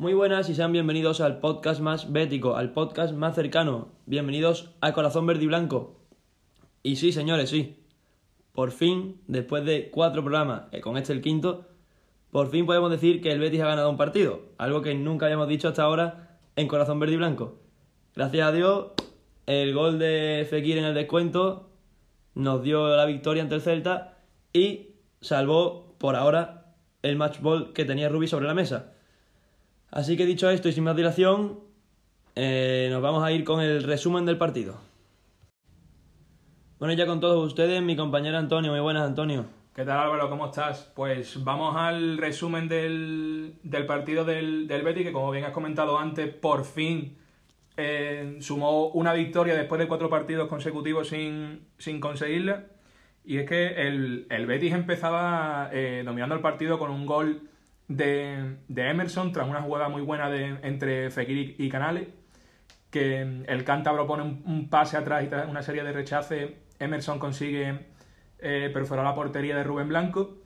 Muy buenas y sean bienvenidos al podcast más bético, al podcast más cercano. Bienvenidos a Corazón Verde y Blanco. Y sí, señores, sí. Por fin, después de cuatro programas, con este el quinto, por fin podemos decir que el Betis ha ganado un partido. Algo que nunca habíamos dicho hasta ahora en Corazón Verde y Blanco. Gracias a Dios, el gol de Fekir en el descuento nos dio la victoria ante el Celta y salvó por ahora el match ball que tenía Rubi sobre la mesa. Así que dicho esto y sin más dilación, eh, nos vamos a ir con el resumen del partido. Bueno, ya con todos ustedes, mi compañero Antonio. Muy buenas, Antonio. ¿Qué tal Álvaro? ¿Cómo estás? Pues vamos al resumen del, del partido del, del que como bien has comentado antes, por fin eh, sumó una victoria después de cuatro partidos consecutivos sin, sin conseguirla. Y es que el, el Betis empezaba eh, dominando el partido con un gol de, de Emerson tras una jugada muy buena de, entre Fekir y, Canales, que el cántabro pone un, pase atrás y una serie de rechaces, Emerson consigue eh, perforar la portería de Rubén Blanco.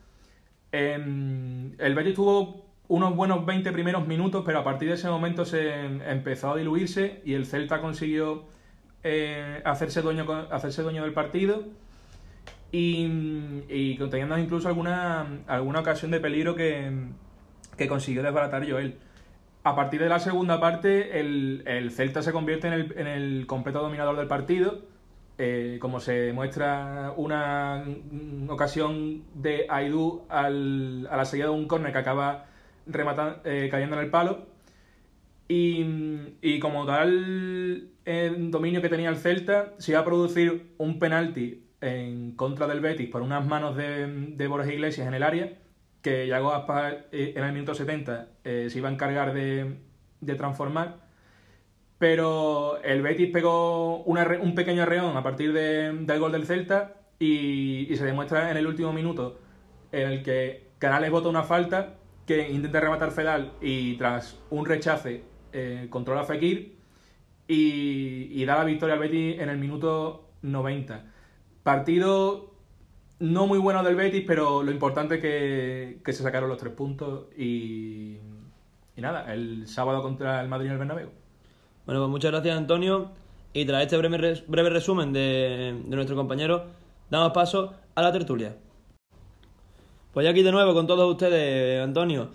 Eh, el Betis tuvo unos buenos 20 primeros minutos, pero a partir de ese momento se empezó a diluirse y el Celta consiguió eh, hacerse, dueño, hacerse dueño del partido y, y teniendo incluso alguna, alguna ocasión de peligro que, que consiguió desbaratar Joel. A partir de la segunda parte, el, el Celta se convierte en el, en el, completo dominador del partido. Eh, como se demuestra una ocasión de Aidú al, a la salida de un córner que acaba rematando, eh, cayendo en el palo. Y, y como tal el dominio que tenía el Celta, se iba a producir un penalti en contra del Betis por unas manos de, de Borges Iglesias en el área que Yago Aspas en el minuto 70 eh, se iba a encargar de, de, transformar. Pero el Betis pegó un pequeño arreón a partir de, del gol del Celta y, se demuestra en el último minuto en el que Canales bota una falta que intenta rematar Fedal y tras un rechace eh, controla Fekir y, y da la victoria al Betis en el minuto 90. Partido no muy bueno del Betis, pero lo importante es que, que se sacaron los tres puntos y, y, nada, el sábado contra el Madrid en el Bernabéu. Bueno, pues muchas gracias Antonio y tras este breve, breve resumen de, de, nuestro compañero, damos paso a la tertulia. Pues ya aquí de nuevo con todos ustedes, Antonio.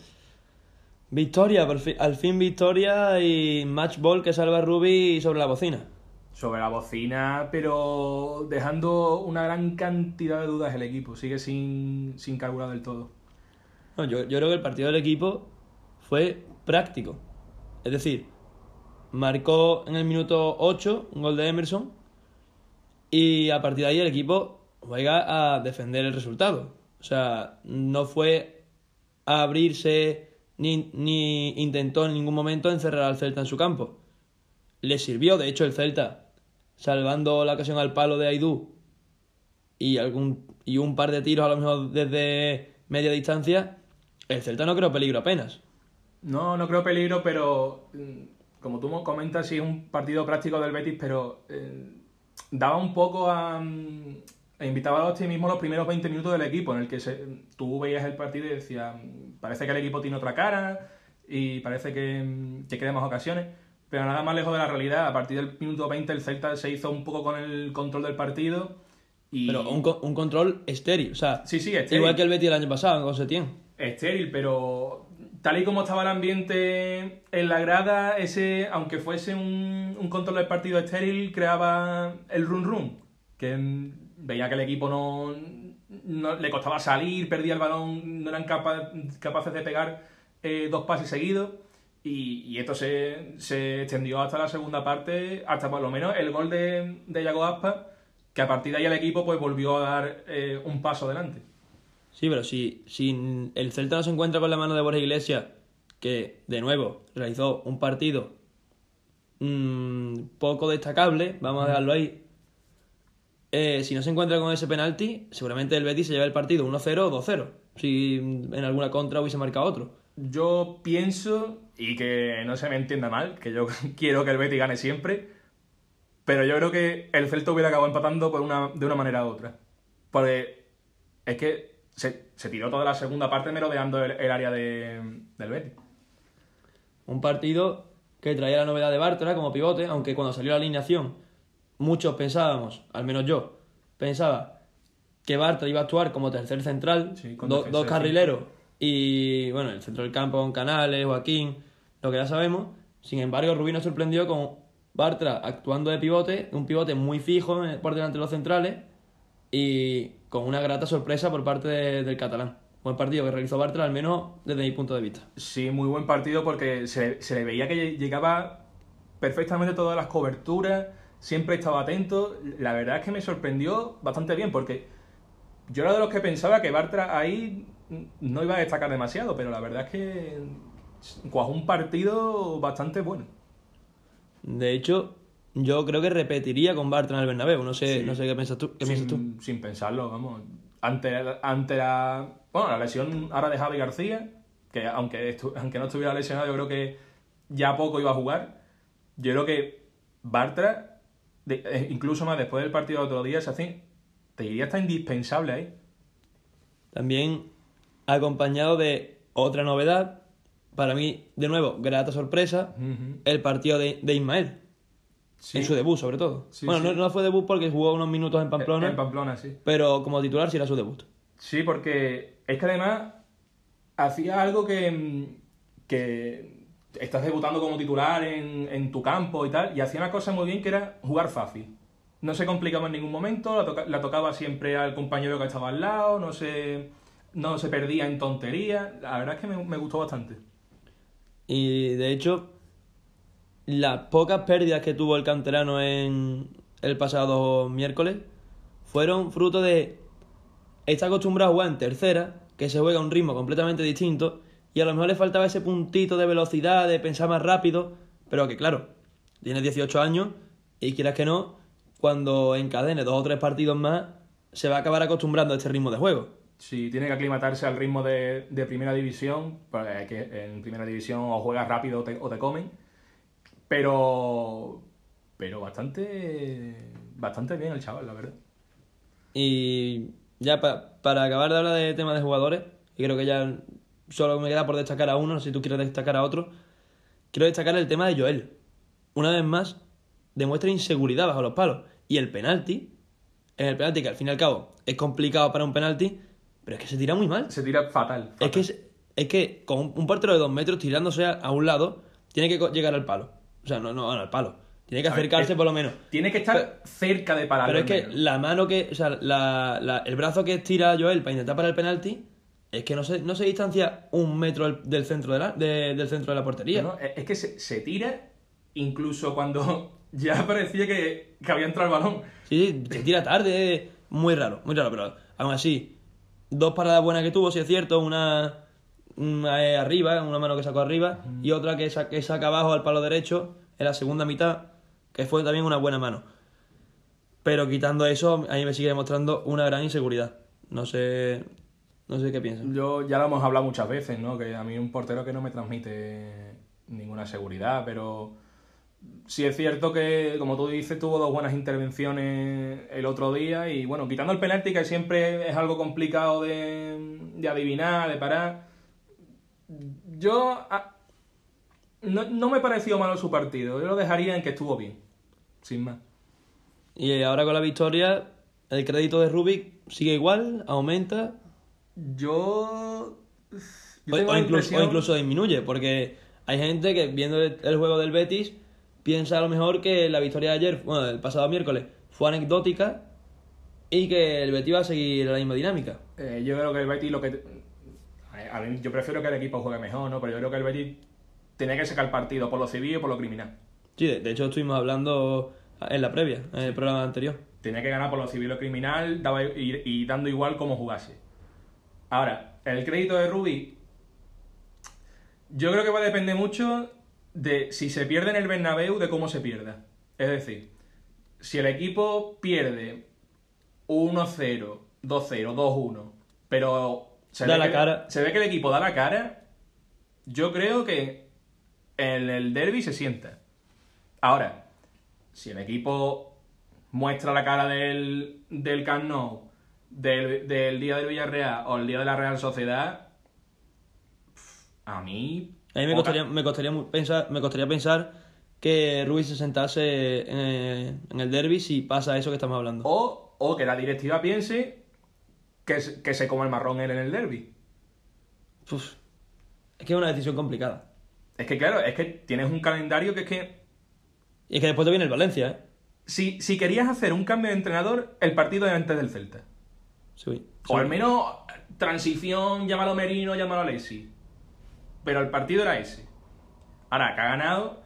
Victoria, por al fin victoria y match ball que salva Ruby sobre la bocina sobre la bocina, pero dejando una gran cantidad de dudas el equipo. Sigue sin, sin carburar del todo. Yo, yo creo que el partido del equipo fue práctico. Es decir, marcó en el minuto 8 un gol de Emerson y a partir de ahí el equipo juega a defender el resultado. O sea, no fue a abrirse ni, ni intentó en ningún momento encerrar al Celta en su campo. Le sirvió, de hecho, el Celta salvando la ocasión al palo de Aidú y, algún, y un par de tiros a lo mejor desde media distancia, el Celta no creo peligro apenas. No, no creo peligro, pero mm, como tú comentas, sí es un partido práctico del Betis, pero eh, daba un poco a... Mm, e invitaba al optimismo los primeros 20 minutos del equipo, en el que se, tú veías el partido y decías, mm, parece que el equipo tiene otra cara y parece que, que queda más ocasiones pero nada más lejos de la realidad. A partir del minuto 20 el Celta se hizo un poco con el control del partido. Y... Pero un, un control estéril, o sea, sí, sí, estéril. igual que el Betis el año pasado con Setién. Estéril, pero tal y como estaba el ambiente en la grada, ese, aunque fuese un, un control del partido estéril, creaba el run run, que veía que el equipo no, no le costaba salir, perdía el balón, no eran capa, capaces de pegar eh, dos pases seguidos. Y, y, esto se, se, extendió hasta la segunda parte, hasta por lo menos el gol de, de Yago Aspa, que a partir de ahí el equipo pues volvió a dar eh, un paso adelante. Sí, pero si, si el Celta no se encuentra con la mano de Borja Iglesias, que de nuevo realizó un partido mmm, poco destacable, vamos a dejarlo ahí. Eh, si no se encuentra con ese penalti, seguramente el Betis se lleva el partido 1-0 o 2-0. Si en alguna contra hubiese marcado otro. Yo pienso y que no se me entienda mal, que yo quiero que el Betis gane siempre, pero yo creo que el Celta hubiera acabado empatando por una, de una manera u otra. Porque es que se, se tiró toda la segunda parte merodeando el, el área de, del Betis. Un partido que traía la novedad de Bartra como pivote, aunque cuando salió la alineación muchos pensábamos, al menos yo, pensaba que Bartra iba a actuar como tercer central, Sí, con do- defensa dos carrileros y bueno, el centro del campo con Canales, Joaquín, lo que ya sabemos. Sin embargo, Rubí nos sorprendió con Bartra actuando de pivote, un pivote muy fijo por delante de los centrales y con una grata sorpresa por parte de- del catalán. Buen partido que realizó Bartra, al menos desde mi punto de vista. Sí, muy buen partido porque se, se le veía que llegaba perfectamente todas las coberturas, siempre estaba atento. La verdad es que me sorprendió bastante bien porque yo era de los que pensaba que Bartra ahí no iba a destacar demasiado, pero la verdad es que cuajó un partido bastante bueno. De hecho, yo creo que repetiría con Bartra en el Bernabéu. No sé, Sí. no sé qué piensas tú. ¿Qué piensas tú? sin, sin pensarlo, vamos. Ante, ante la, bueno, la lesión ahora de Javi García, que aunque, estu- aunque no estuviera lesionado, yo creo que ya poco iba a jugar. Yo creo que Bartra, de- eh, incluso más después del partido del otro día, se hace, te diría hasta indispensable ahí. También acompañado de otra novedad, para mí, de nuevo, grata sorpresa, el partido de, de Ismael, Sí. en su debut sobre todo. Sí, bueno, sí. No, no fue debut porque jugó unos minutos en Pamplona, En Pamplona, sí. pero como titular sí era su debut. Sí, porque es que además hacía algo que, mm, que estás debutando como titular en, en tu campo y tal, y hacía una cosa muy bien que era jugar fácil. No se complicaba en ningún momento, la, toca- la tocaba siempre al compañero que estaba al lado, no se, no se perdía en tonterías. La verdad es que me, me gustó bastante. Y de hecho, las pocas pérdidas que tuvo el canterano en el pasado miércoles fueron fruto de está acostumbrado a jugar en tercera, que se juega a un ritmo completamente distinto, y a lo mejor le faltaba ese puntito de velocidad, de pensar más rápido, pero que claro, tiene 18 años y quieras que no, cuando encadene dos o tres partidos más, se va a acabar acostumbrando a este ritmo de juego. Si tiene que aclimatarse al ritmo de, de primera división, pues es que en primera división o juegas rápido o te, o te comen. Pero. Pero bastante. Bastante bien el chaval, la verdad. Y ya pa- para acabar de hablar de temas de jugadores, y creo que ya solo me queda por destacar a uno, si tú quieres destacar a otro, quiero destacar el tema de Joel. Una vez más, demuestra inseguridad bajo los palos. Y el penalti, en el penalti que al fin y al cabo es complicado para un penalti, pero es que se tira muy mal. Se tira fatal. Es que, es, es que con un, portero de dos metros tirándose a, un lado, tiene que llegar al palo. O sea, no, no, bueno, al palo. Tiene que ver, acercarse por lo menos. Tiene que estar cerca de parar. Pero es que la mano que. O sea, la, la- el brazo que estira Joel para intentar parar el penalti. Es que no se, no se distancia un metro del, centro de la, de- del centro de la portería. No, no, es que se, se tira incluso cuando ya parecía que, que había entrado el balón. Sí, sí, se tira tarde. Muy raro, muy raro. Pero aún así, dos paradas buenas que tuvo, si es cierto. Una, una eh, arriba, una mano que sacó arriba. Y otra que, sa- que saca abajo al palo derecho en la segunda mitad. Que fue también una buena mano. Pero quitando eso, a mí me sigue demostrando una gran inseguridad. No sé. No sé qué piensan. Yo ya lo hemos hablado muchas veces, ¿no? Que a mí un portero que no me transmite ninguna seguridad, pero sí es cierto que, como tú dices, tuvo dos buenas intervenciones el otro día y bueno, quitando el penalti, que siempre es algo complicado de, de adivinar, de parar, yo ah, no, no me pareció malo su partido, yo lo dejaría en que estuvo bien, sin más. Y ahora con la victoria, el crédito de Rubik sigue igual, aumenta Yo... yo o, incluso, impresión- o incluso disminuye, porque hay gente que viendo el, el juego del Betis piensa a lo mejor que la victoria de ayer, bueno, del pasado miércoles, fue anecdótica y que el Betis va a seguir la misma dinámica. Eh, yo creo que el Betis lo que... A a mí, yo prefiero que el equipo juegue mejor, ¿no? Pero yo creo que el Betis tenía que sacar partido por lo civil y por lo criminal. Sí, de, hecho estuvimos hablando en la previa, en el programa anterior. Tenía que ganar por lo civil lo criminal daba, y, y dando igual como jugase. Ahora, el crédito de Rubi, yo creo que va a depender mucho de si se pierde en el Bernabéu, de cómo se pierda. Es decir, si el equipo pierde 1-0, 2-0, 2-1, pero se Da ve la que, cara. se ve que el equipo da la cara, yo creo que en el derby se sienta. Ahora, si el equipo muestra la cara del, del Camp Nou, del, del día del Villarreal o el día de la Real Sociedad, a mí... A mí me costaría, me costaría pensar, me costaría pensar que Ruiz se sentase en, en el derby si pasa eso que estamos hablando. O, o que la directiva piense que, se- que se coma el marrón él en el derby. Uf, es que es una decisión complicada. Es que claro, es que tienes un calendario que es que Y es que después te viene el Valencia, ¿eh? si, si querías hacer un cambio de entrenador, el partido es antes del Celta. Sí. O al menos transición, llámalo Merino, llámalo Alessi. Pero el partido era ese. Ahora, que ha ganado.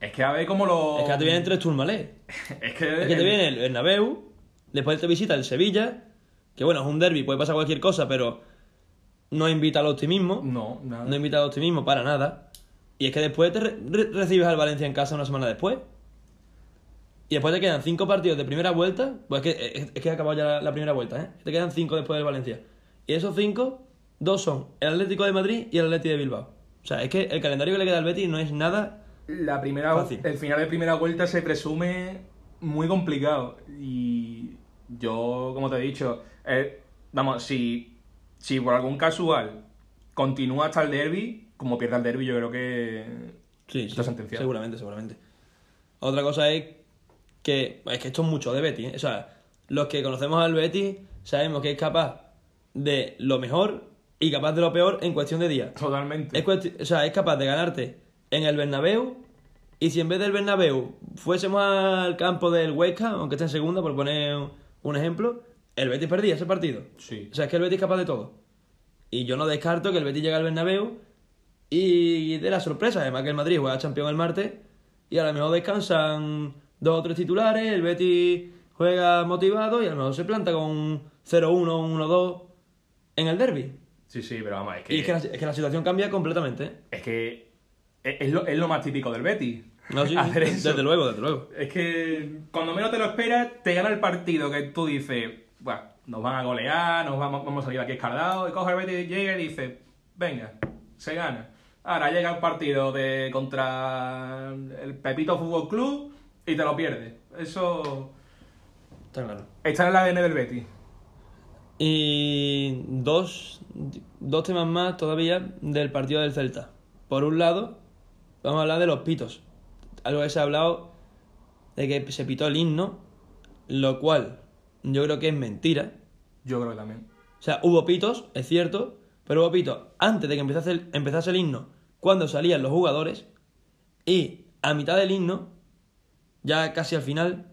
Es que a ver cómo lo. Es que ahora te vienen tres turmalés. Es que, Es que te viene el Bernabéu, después te visita el Sevilla, que bueno, es un derby, puede pasar cualquier cosa, pero no invita al optimismo. No, nada. No invita al optimismo para nada. Y es que después te re- re- recibes al Valencia en casa una semana después. Y después te quedan cinco partidos de primera vuelta. Pues es que, es, es que ha acabado ya la, la primera vuelta, ¿eh? Te quedan cinco después del Valencia. Y esos cinco, dos son el Atlético de Madrid y el Atlético de Bilbao. O sea, es que el calendario que le queda al Betis no es nada. La primera, Fácil. el final de primera vuelta se presume muy complicado. Y yo, como te he dicho, eh, vamos, si, si por algún casual continúa hasta el derby, como pierda el derby, yo creo que Sí, está sí, sentenciado. seguramente, seguramente. Otra cosa es que es que esto es mucho de Betis, ¿eh? O sea, los que conocemos al Betis sabemos que es capaz de lo mejor y capaz de lo peor en cuestión de días. Totalmente. Es, o sea, es capaz de ganarte en el Bernabéu y si en vez del Bernabéu fuésemos al campo del Huesca, aunque esté en segunda, por poner un- ejemplo, el Betis perdía ese partido. Sí. O sea, es que el Betis es capaz de todo. Y yo no descarto que el Betis llegue al Bernabéu y de la sorpresa, además que el Madrid juega campeón el martes y a lo mejor descansan dos o tres titulares, el Betis juega motivado y a lo mejor se planta con un 0-1, un 1-2 en el derby. Sí, sí, pero vamos, es que, Y es que, la, es que la situación cambia completamente. ¿eh? es, que es, es lo, es lo más típico del Betis. No, sí, Hacer eso. desde luego, desde luego. Es que cuando menos te lo esperas, te gana el partido que tú dices, bueno, nos van a golear, nos vamos, vamos a salir aquí escardados, y coge el Betis, llega y dice, venga, se gana. Ahora llega el partido de contra el Pepito Fútbol Club y te lo pierdes. Eso Está claro. está en el ADN del Betis. Y dos, dos temas más todavía del partido del Celta. Por un lado, vamos a hablar de los pitos. Algo que se ha hablado de que se pitó el himno, lo cual yo creo que es mentira. Yo creo que también. O sea, hubo pitos, es cierto, pero hubo pitos antes de que empezase el, empezase el himno, cuando salían los jugadores, y a mitad del himno, ya casi al final,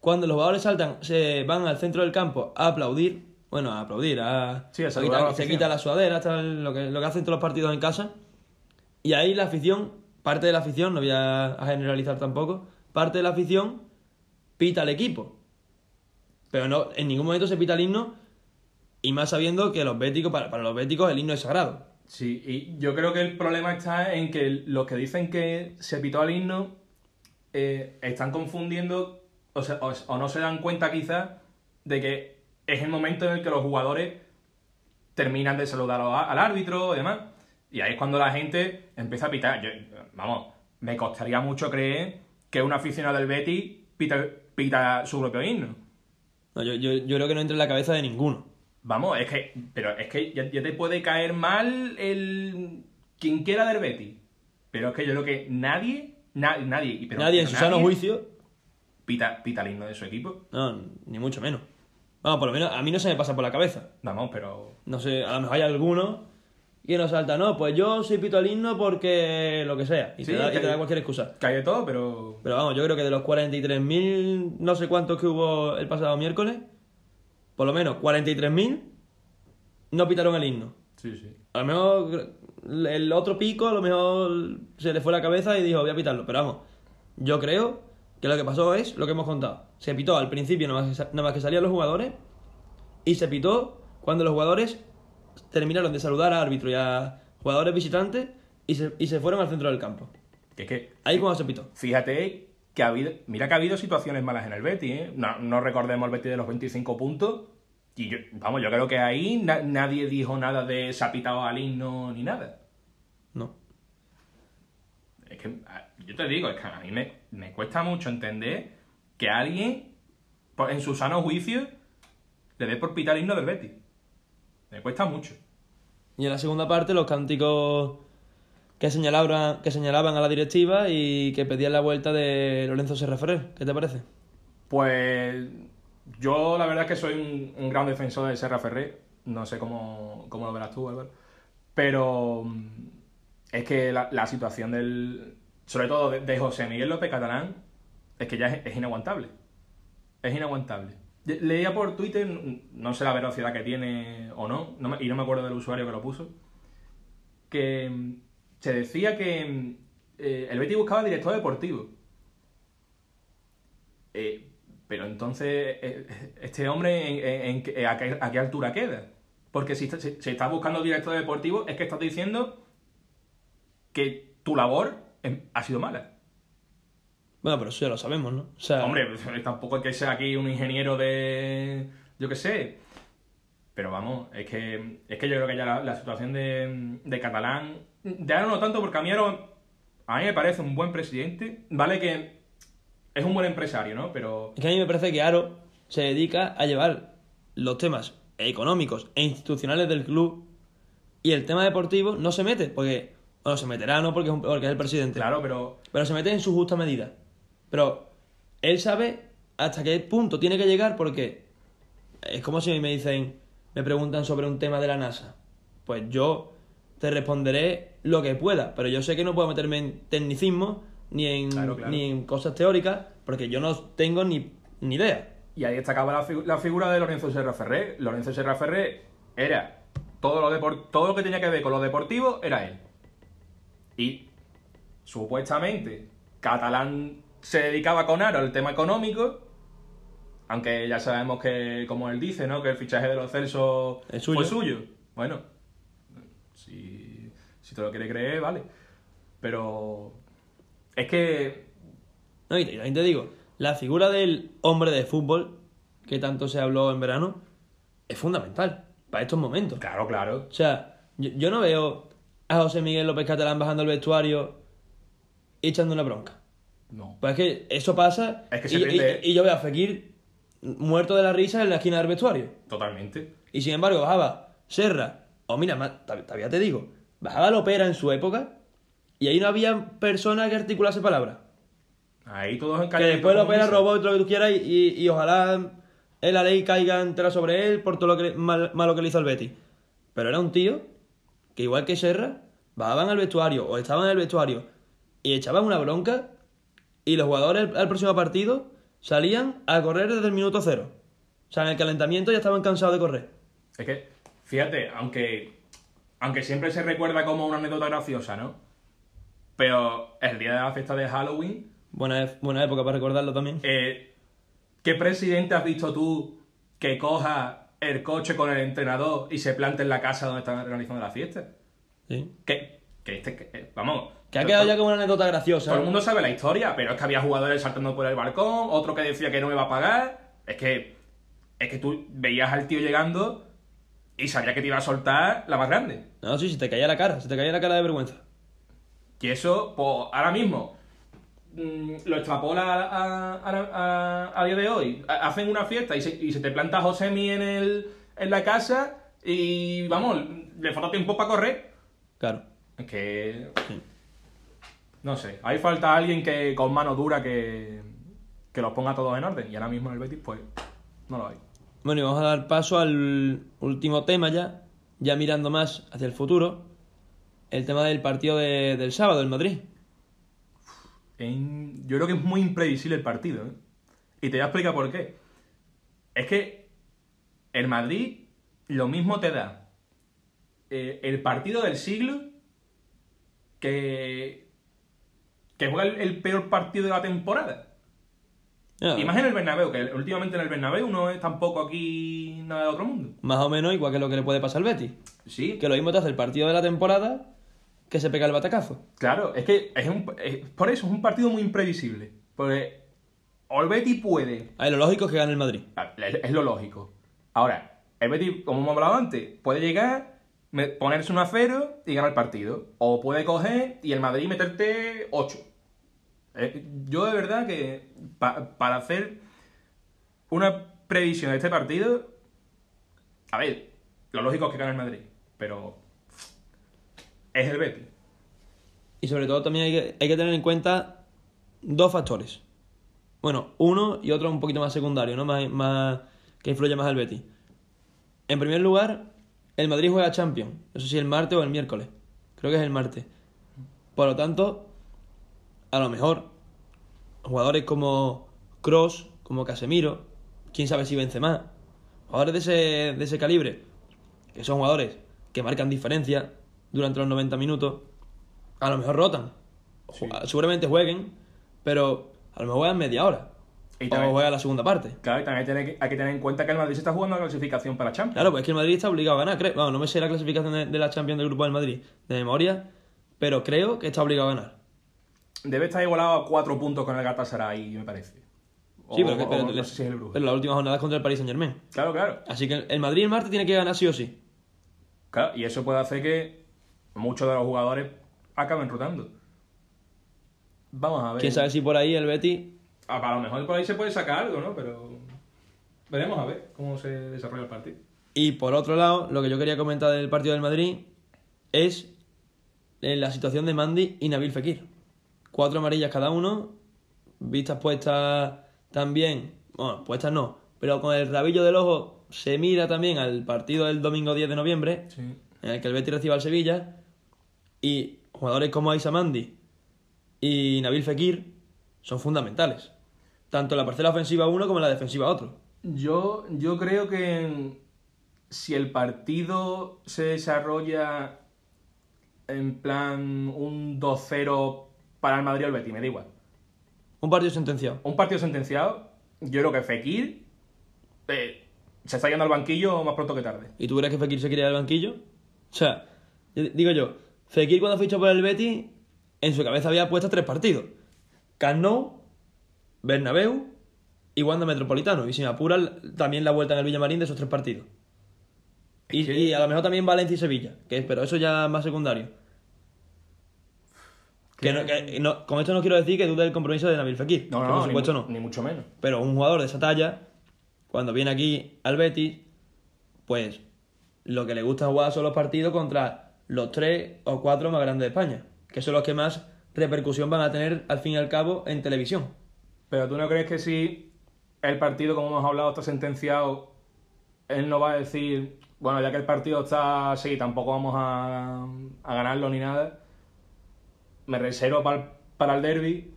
cuando los jugadores saltan, se van al centro del campo a aplaudir, bueno, a aplaudir, a, Sí, a a saludar a quitar- la se quita la sudadera, tal, lo que, lo que hacen todos los partidos en casa, y ahí la afición, parte de la afición, no voy a, a generalizar tampoco, parte de la afición pita al equipo. Pero no, en ningún momento se pita el himno, y más sabiendo que los béticos, para, para los béticos el himno es sagrado. Sí, y yo creo que el problema está en que los que dicen que se pitó al himno eh, están confundiendo o, sea, o, o no se dan cuenta quizás de que es el momento en el que los jugadores terminan de saludar al árbitro y demás. Y ahí es cuando la gente empieza a pitar. Yo, vamos, me costaría mucho creer que un aficionado del Betis pita, pita su propio himno. No, yo, yo, yo creo que no entra en la cabeza de ninguno. Vamos, es que, pero es que ya, ya te puede caer mal el quien quiera del Betis. Pero es que yo creo que nadie, na- nadie, y pero- Nadie en su sano nadie juicio, pita, pita el himno de su equipo. no, ni mucho menos. Vamos, por lo menos a mí no se me pasa por la cabeza. Vamos, pero No sé, a lo mejor hay alguno que nos salta, no, pues yo soy pito al himno porque lo que sea. Y, Sí, te, da, y te da cualquier excusa. cae todo, pero Pero vamos, yo creo que de los 43.000 no sé cuántos que hubo el pasado miércoles, por lo menos 43.000 no pitaron el himno. sí, sí. A lo mejor el otro pico, a lo mejor se le fue la cabeza y dijo, voy a pitarlo. Pero vamos, yo creo que lo que pasó es lo que hemos contado. Se pitó al principio nada más que, sa- nada más que salían los jugadores y se pitó cuando los jugadores terminaron de saludar a árbitro y a jugadores visitantes y se, y se fueron al centro del campo. Que es que, Ahí cuando se pitó. fíjate que ha habido, mira que ha habido situaciones malas en el Betis, ¿eh? No, no recordemos el Betis de los 25 puntos. Y yo, vamos, yo creo que ahí na- nadie dijo nada de se ha pitado al himno ni nada. No. Es que, a- yo te digo, es que a mí me, me cuesta mucho entender que alguien, por- en su sano juicio, le dé por pitar el himno del Betis. Me cuesta mucho. Y en la segunda parte los cánticos que señalaban, que señalaban a la directiva y que pedían la vuelta de Lorenzo Serra Ferrer. ¿Qué te parece? Pues yo la verdad es que soy un, un gran defensor de Serra Ferrer. No sé cómo, cómo lo verás tú, Álvaro. Pero es que la, la situación del... Sobre todo de, José Miguel López Catalán es que ya es, es inaguantable. Es inaguantable. Le- Leía por Twitter, no sé la velocidad que tiene o no, no me- y no me acuerdo del usuario que lo puso, que mm, se decía que mm, eh, el Betis buscaba director deportivo. Eh, pero entonces, eh, este hombre, ¿en, en- a, qué, a qué altura queda? Porque si, está- si estás buscando director deportivo, es que estás diciendo que tu labor em, ha sido mala. Bueno, pero eso ya lo sabemos, ¿no? O sea, Hombre, tampoco es que sea aquí un ingeniero de. Yo qué sé. Pero vamos, es que, es que yo creo que ya la, la situación de, de Catalán. Ya no tanto porque a mí, ahora- a mí me parece un buen presidente. Vale que es un buen empresario, ¿no? Pero. es que a mí me parece que Aro se dedica a llevar los temas económicos e institucionales del club y el tema deportivo no se mete, porque, bueno, se meterá, ¿no? Porque es, un- porque es el presidente. Claro, pero. Pero se mete en su justa medida. Pero él sabe hasta qué punto tiene que llegar porque es como si me dicen, me preguntan sobre un tema de la NASA. Pues yo te responderé lo que pueda, pero yo sé que no puedo meterme en tecnicismo ni en, Claro, claro. ni en cosas teóricas porque yo no tengo ni, ni idea. Y ahí destacaba la, la figura de Lorenzo Serra Ferrer. Lorenzo Serra Ferrer era todo lo, todo lo que tenía que ver con lo deportivo, era él. Y supuestamente Catalán se dedicaba con Aro al tema económico, aunque ya sabemos que, como él dice, ¿no? que el fichaje de los suyo. fue suyo. Bueno, si, si te lo quiere creer, vale. Pero es que No, y también te digo, la figura del hombre de fútbol, que tanto se habló en verano, es fundamental para estos momentos. Claro, claro. O sea, yo, yo no veo a José Miguel López Catalán bajando al vestuario y echando una bronca. No. Pues es que eso pasa Es que se y, tiende- y- y yo veo a Fekir muerto de la risa en la esquina del vestuario. Totalmente. Y sin embargo bajaba Serra, o mira, todavía te digo, bajaba Lopera en su época y ahí no había persona que articulase palabras. Ahí todos en Que después Lopera robó todo lo que tú quieras y, y- y ojalá en la ley caiga entera sobre él por todo lo que mal- malo que le hizo al Betty. Pero era un tío que igual que Serra, bajaban al vestuario o estaban en el vestuario y echaban una bronca y los jugadores al, próximo partido salían a correr desde el minuto cero. O sea, en el calentamiento ya estaban cansados de correr. Es que, fíjate, aunque, aunque siempre se recuerda como una anécdota graciosa, ¿no? Pero el día de la fiesta de Halloween, Buena, e- buena época para recordarlo también. eh, ¿qué presidente has visto tú que coja el coche con el entrenador y se plante en la casa donde están realizando la fiesta? Sí. Que, que este, que, eh, vamos. Que ha quedado ya como una anécdota graciosa. Todo el mundo sabe la historia, pero es que había jugadores saltando por el balcón, otro que decía que no iba a pagar. Es que, es que tú veías al tío llegando y sabía que te iba a soltar la más grande. No, sí, se te caía la cara, se te caía la cara de vergüenza. Y eso, pues ahora mismo, mm, lo extrapola a, a, a- a día de hoy. Ha- Hacen una fiesta y se, y se te planta Josemi en, el, en la casa y, vamos, le falta tiempo para correr. Claro. Es que, Sí. no sé, ahí falta alguien que con mano dura que, que los ponga todos en orden. Y ahora mismo en el Betis, pues, no lo hay. Bueno, y vamos a dar paso al último tema ya, ya mirando más hacia el futuro, el tema del partido de- del sábado en Madrid. En- Yo creo que es muy imprevisible el partido. ¿eh? Y te voy a explicar por qué. Es que el Madrid lo mismo te da eh, el partido del siglo que, que juega el, el peor partido de la temporada. Ya, Y más en el Bernabéu, que últimamente en el Bernabéu no es tampoco aquí nada de otro mundo. Más o menos igual que lo que le puede pasar al Betis. Sí, Que lo mismo te hace el partido de la temporada que se pega el batacazo. Claro, es que es un, es- por eso es un partido muy imprevisible. Porque el Betis puede Ahí lo lógico es que gane el Madrid. Ah, Es lo lógico. Ahora, el Betis, como hemos hablado antes, puede llegar, ponerse un a cero y ganar el partido. O puede coger y el Madrid meterte 8. yo de verdad que pa- para hacer una previsión de este partido, a ver, lo lógico es que gane el Madrid, pero es el Betis. Y sobre todo también hay que, hay que tener en cuenta dos factores. Bueno, uno y otro un poquito más secundario, ¿no? Más, que influye más al Betis. En primer lugar, el Madrid juega Champions. Eso sí, el martes o el miércoles. Creo que es el martes. Por lo tanto, a lo mejor, jugadores como Cross, como Casemiro, quién sabe si vence más. Jugadores de ese, de ese calibre, que son jugadores que marcan diferencia durante los 90 minutos, a lo mejor rotan. Sí. Seguramente jueguen, pero a lo mejor juegan media hora. Y o también- juegan la segunda parte. Claro, y también hay que, tener, hay que tener en cuenta que el Madrid se está jugando la clasificación para Champions. Claro, pues es que el Madrid está obligado a ganar. Creo, vamos, no me sé la clasificación de, de la Champions del grupo del Madrid de memoria, pero creo que está obligado a ganar. Debe estar igualado a cuatro puntos con el Galatasaray, me parece. O- Sí, pero, que- o- no sé si es el pero la última jornada es contra el Paris Saint Germain. Claro, claro. Así que el Madrid el martes tiene que ganar sí o sí. Claro, y eso puede hacer que muchos de los jugadores acaben rotando. Vamos a ver. Quién sabe si por ahí el Betis A, a lo mejor por ahí se puede sacar algo, ¿no? Pero veremos a ver cómo se desarrolla el partido. Y por otro lado, lo que yo quería comentar del partido del Madrid es eh, la situación de Mandy y Nabil Fekir. Cuatro amarillas cada uno, vistas puestas también, bueno, puestas no, pero con el rabillo del ojo se mira también al partido del domingo 10 de noviembre, Sí. en el que el Betis recibe al Sevilla, y jugadores como Aisa Mandy y Nabil Fekir son fundamentales, tanto en la parcela ofensiva uno como en la defensiva otro. Yo, yo creo que si el partido se desarrolla en plan un 2-0 para el Madrid o el Betis, me da igual. Un partido sentenciado. Un partido sentenciado, yo creo que Fekir eh, se está yendo al banquillo más pronto que tarde. ¿Y tú crees que Fekir se quiere ir al banquillo? O sea, digo yo, Fekir cuando fichó por el Betis, en su cabeza había puesto tres partidos. Camp Nou, Bernabéu y Wanda Metropolitano. Y si me apuran, también la vuelta en el Villamarín de esos tres partidos. Y, a lo mejor también Valencia y Sevilla, que, pero eso ya es más secundario. Que no- que no- con esto no quiero decir que dude del compromiso de Nabil Fekir. No, no, por ni supuesto mu- no. Ni mucho menos. Pero un jugador de esa talla, cuando viene aquí al Betis, pues lo que le gusta jugar son los partidos contra los tres o cuatro más grandes de España, que son los que más repercusión van a tener al fin y al cabo en televisión. Pero tú no crees que si el partido, como hemos hablado, está sentenciado, él no va a decir, bueno, ya que el partido está así, tampoco vamos a, a ganarlo ni nada, me reservo para, para el derby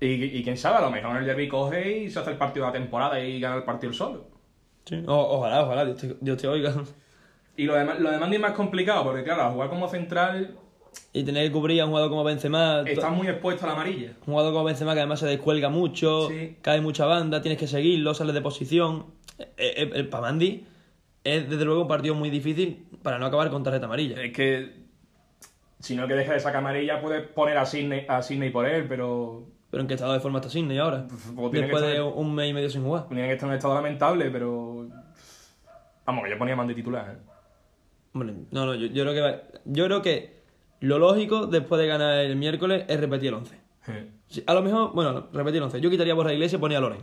y, y quién sabe, a lo mejor en el derby coge y se hace el partido de la temporada y gana el partido solo. O- ojalá, ojalá, Dios te, Dios te oiga. Y lo de, lo de Mandy es más complicado, porque claro, al jugar como central Y tener que cubrir a un jugador como Benzema, está muy expuesto a la amarilla. un jugador como Benzema que además se descuelga mucho, Sí. cae mucha banda, tienes que seguirlo, sale de posición. Eh, eh, el Pamandi es desde luego un partido muy difícil para no acabar con tarjeta amarilla. Es que si no que deja de sacar amarilla, puedes poner a Sidney, a Sidney por él, pero Pero en qué estado de forma está Sidney ahora. Pues, pues, tiene Después de un mes y medio sin jugar. Tenía que estar en un estado lamentable, pero. Vamos, que yo ponía Mandy titular, ¿eh? Hombre, no, no, yo, yo creo que va- yo creo que lo lógico después de ganar el miércoles es repetir el 11. Sí, a lo mejor, bueno, repetir el 11. Yo quitaría Borja Iglesias y ponía a Loren.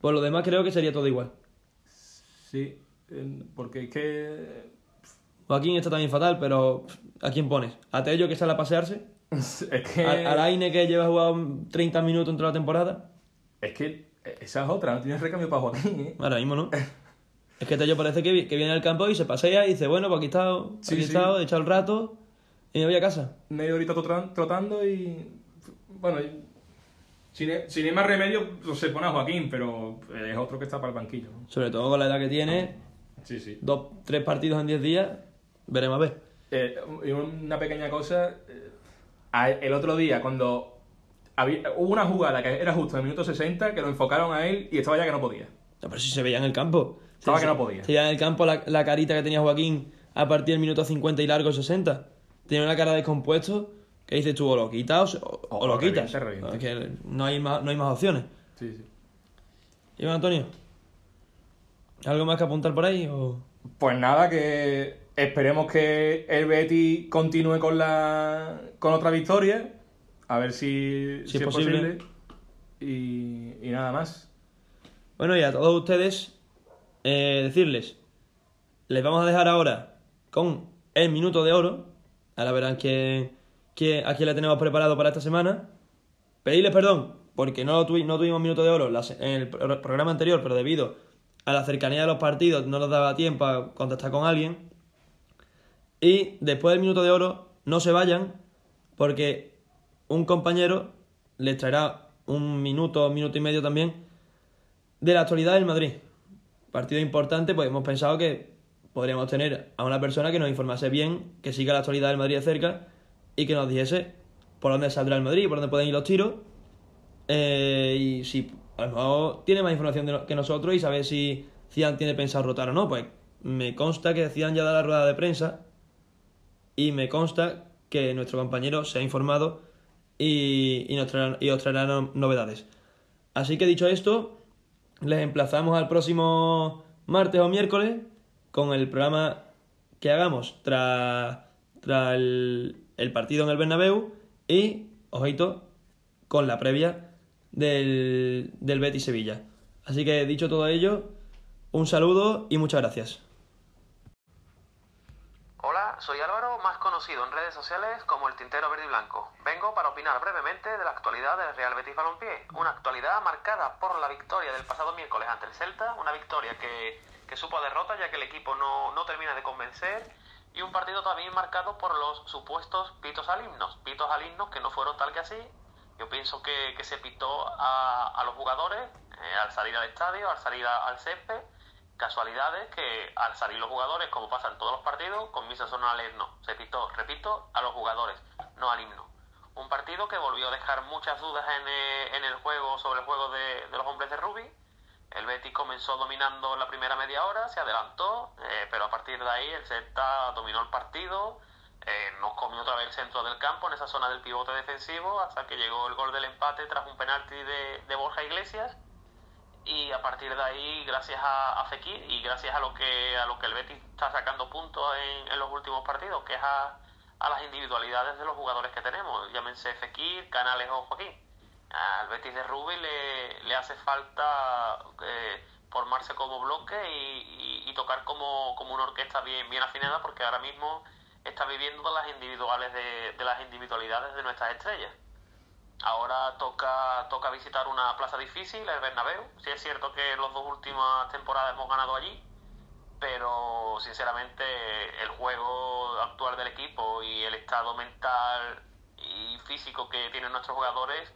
Por lo demás creo que sería todo igual. Sí, porque es que. Joaquín está también fatal, pero ¿a quién pones? ¿A Tello que sale a pasearse? Es que. ¿A, a Laine que lleva jugado 30 minutos entre la temporada? Es que esa es otra, no tienes recambio para Joaquín, ¿eh? Ahora mismo no. Es que Tello parece que, que viene al campo y se pasea y dice, bueno, pues aquí he estado, Sí, aquí he sí. estado, he echado el rato y me voy a casa. Medio horita trotan- trotando y. Bueno, y- sin, sin más remedio, pues, se pone a Joaquín, pero es otro que está para el banquillo. Sobre todo con la edad que tiene, Sí, sí. dos, tres partidos en 10 días, veremos a ver. Eh, y una pequeña cosa. eh, el otro día, cuando había- hubo una jugada que era justo en el minuto 60, que lo enfocaron a él y estaba ya que no podía. No, pero si se veía en el campo. Estaba que no podía. Se veía en el campo la, la carita que tenía Joaquín a partir del minuto 50 y largo 60. Tiene una cara descompuesto que dices tú o lo quitas o, o O lo lo quitas. que no hay más, no hay más opciones. Sí, sí. Iván Antonio, ¿algo más que apuntar por ahí? O... Pues nada, que esperemos que el Betty continúe con la con otra victoria. A ver si, Si es posible. Y, y nada más. Bueno, y a todos ustedes, eh, decirles, les vamos a dejar ahora con el minuto de oro, Ahora verán que, que, a quién le tenemos preparado para esta semana. Pedirles perdón, porque no, no tuvimos minuto de oro en el programa anterior, pero debido a la cercanía de los partidos no nos daba tiempo a contactar con alguien. Y después del minuto de oro, no se vayan, porque un compañero les traerá un minuto, minuto y medio también, de la actualidad del Madrid. Partido importante, pues hemos pensado que podríamos tener a una persona que nos informase bien, que siga la actualidad del Madrid de cerca y que nos dijese por dónde saldrá el Madrid, por dónde pueden ir los tiros. Eh, y si a lo mejor tiene más información que nosotros y sabe si Cian tiene pensado rotar o no. Pues me consta que Cian ya da la rueda de prensa y me consta que nuestro compañero se ha informado y, nos traerá, y novedades. Así que dicho esto, les emplazamos al próximo martes o miércoles con el programa que hagamos tras, el, partido en el Bernabéu y, ojito, con la previa del, del Betis Sevilla. Así que dicho todo ello, un saludo y muchas gracias. Soy Álvaro, más conocido en redes sociales como el Tintero Verde y Blanco. Vengo para opinar brevemente de la actualidad del Real Betis Balompié, una actualidad marcada por la victoria del pasado miércoles ante el Celta, una victoria que, que supo derrota ya que el equipo no, no termina de convencer y un partido también marcado por los supuestos pitos al himnos, pitos al himnos que no fueron tal que así. Yo pienso que, que se pitó a, a los jugadores eh, al salir al estadio, al salir al césped casualidades que al salir los jugadores, como pasa en todos los partidos, con misa sonales no. Se pitó, repito, a los jugadores, no al himno. Un partido que volvió a dejar muchas dudas en, eh, el juego, sobre el juego de, los hombres de Ruby. El Betis comenzó dominando la primera media hora, se adelantó, eh, pero a partir de ahí el Celta dominó el partido, eh, nos comió otra vez el centro del campo, en esa zona del pivote defensivo, hasta que llegó el gol del empate tras un penalti de Borja Iglesias y a partir de ahí gracias a, Fekir y gracias a lo que a lo que el Betis está sacando puntos en, en los últimos partidos que es a, a, las individualidades de los jugadores que tenemos. Llámense Fekir, Canales o Joaquín. Al Betis de Rubí le, le hace falta eh, formarse como bloque y, y, y, tocar como, como una orquesta bien, bien afinada porque ahora mismo está viviendo las individuales de, de las individualidades de nuestras estrellas Ahora toca, toca visitar una plaza difícil, el Bernabéu. Sí es cierto que las dos últimas temporadas hemos ganado allí, pero sinceramente el juego actual del equipo y el estado mental y físico que tienen nuestros jugadores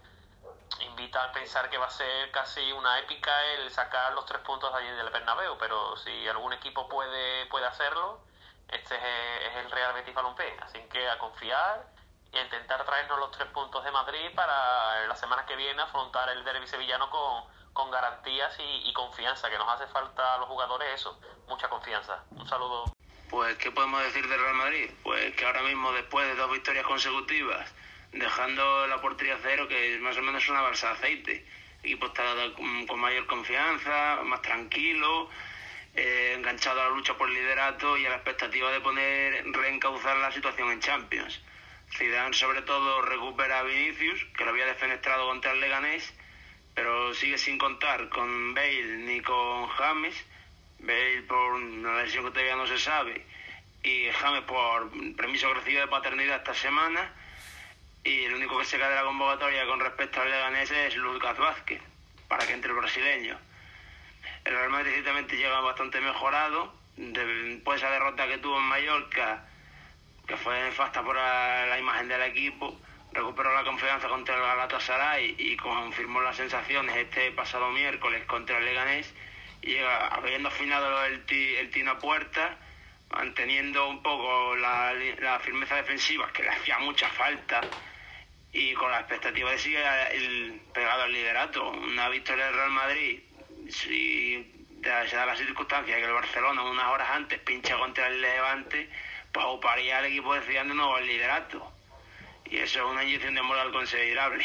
invita a pensar que va a ser casi una épica el sacar los tres puntos allí del Bernabéu, pero si algún equipo puede, puede hacerlo, este es, el Real Betis Balompié, así que a confiar y intentar traernos los tres puntos de Madrid para la semana que viene afrontar el derby sevillano con, con garantías y, y, confianza, que nos hace falta a los jugadores eso, mucha confianza. Un saludo. Pues, ¿qué podemos decir del Real Madrid? Pues que ahora mismo, después de dos victorias consecutivas, dejando la portería cero, que es más o menos una balsa de aceite, el equipo está con mayor confianza, más tranquilo, eh, enganchado a la lucha por liderato y a la expectativa de poner, reencauzar la situación en Champions Zidane sobre todo recupera a Vinicius, que lo había defenestrado contra el Leganés, pero sigue sin contar con Bale ni con James. Bale por una lesión que todavía no se sabe y James por permiso recibido de paternidad esta semana. Y el único que se cae de la convocatoria con respecto al Leganés es Lucas Vázquez, para que entre el brasileño. El Real Madrid ciertamente llega bastante mejorado. Después de esa derrota que tuvo en Mallorca, que fue nefasta por la, imagen del equipo, recuperó la confianza contra el Galatasaray y confirmó las sensaciones este pasado miércoles contra el Leganés llega habiendo afinado el, el tino a puerta, manteniendo un poco la, firmeza defensiva que le hacía mucha falta y con la expectativa de seguir pegado al liderato. Una victoria del Real Madrid, si se da la circunstancia que el Barcelona unas horas antes pincha contra el Levante, pues ocuparía al equipo de de nuevo el liderato. Y eso es una inyección de moral considerable.